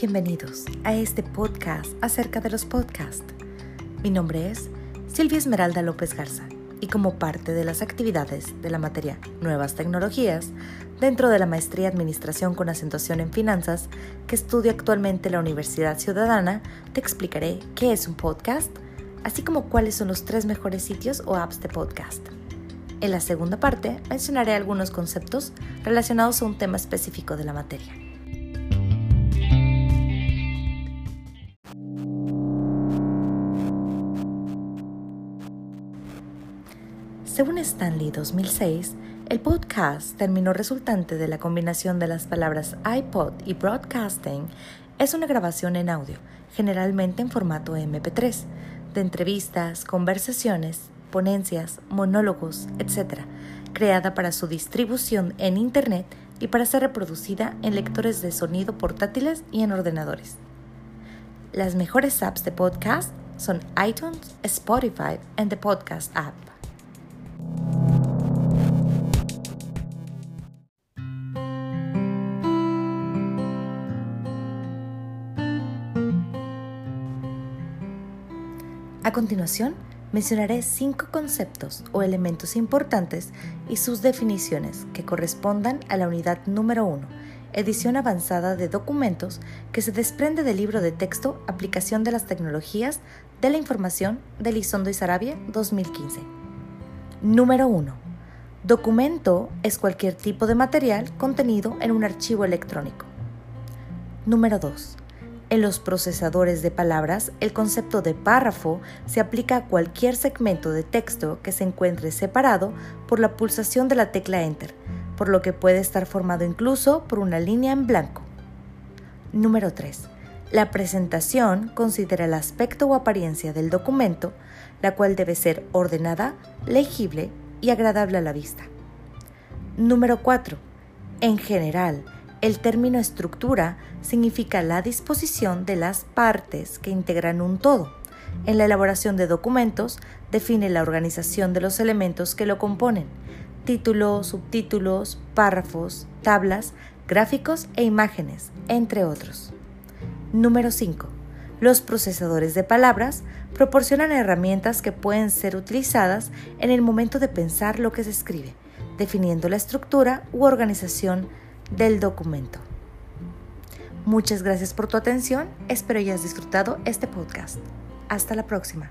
Bienvenidos a este podcast acerca de los podcasts. Mi nombre es Silvia Esmeralda López Garza y como parte de las actividades de la materia Nuevas Tecnologías, dentro de la maestría Administración con acentuación en Finanzas que estudio actualmente en la Universidad Ciudadana, te explicaré qué es un podcast, así como cuáles son los tres mejores sitios o apps de podcast. En la segunda parte mencionaré algunos conceptos relacionados a un tema específico de la materia. Según Stanley 2006, el podcast, término resultante de la combinación de las palabras iPod y broadcasting, es una grabación en audio, generalmente en formato MP3, de entrevistas, conversaciones, ponencias, monólogos, etc., creada para su distribución en Internet y para ser reproducida en lectores de sonido portátiles y en ordenadores. Las mejores apps de podcast son iTunes, Spotify y The Podcast App. A continuación, mencionaré cinco conceptos o elementos importantes y sus definiciones que correspondan a la unidad número 1, edición avanzada de documentos que se desprende del libro de texto Aplicación de las Tecnologías de la Información de Lizondo y Sarabia 2015. Número 1. Documento es cualquier tipo de material contenido en un archivo electrónico. Número 2. En los procesadores de palabras, el concepto de párrafo se aplica a cualquier segmento de texto que se encuentre separado por la pulsación de la tecla Enter, por lo que puede estar formado incluso por una línea en blanco. Número 3. La presentación considera el aspecto o apariencia del documento, la cual debe ser ordenada, legible y agradable a la vista. Número 4. En general, el término estructura significa la disposición de las partes que integran un todo. En la elaboración de documentos define la organización de los elementos que lo componen, títulos, subtítulos, párrafos, tablas, gráficos e imágenes, entre otros. Número 5. Los procesadores de palabras proporcionan herramientas que pueden ser utilizadas en el momento de pensar lo que se escribe, definiendo la estructura u organización del documento. Muchas gracias por tu atención, espero hayas disfrutado este podcast. Hasta la próxima.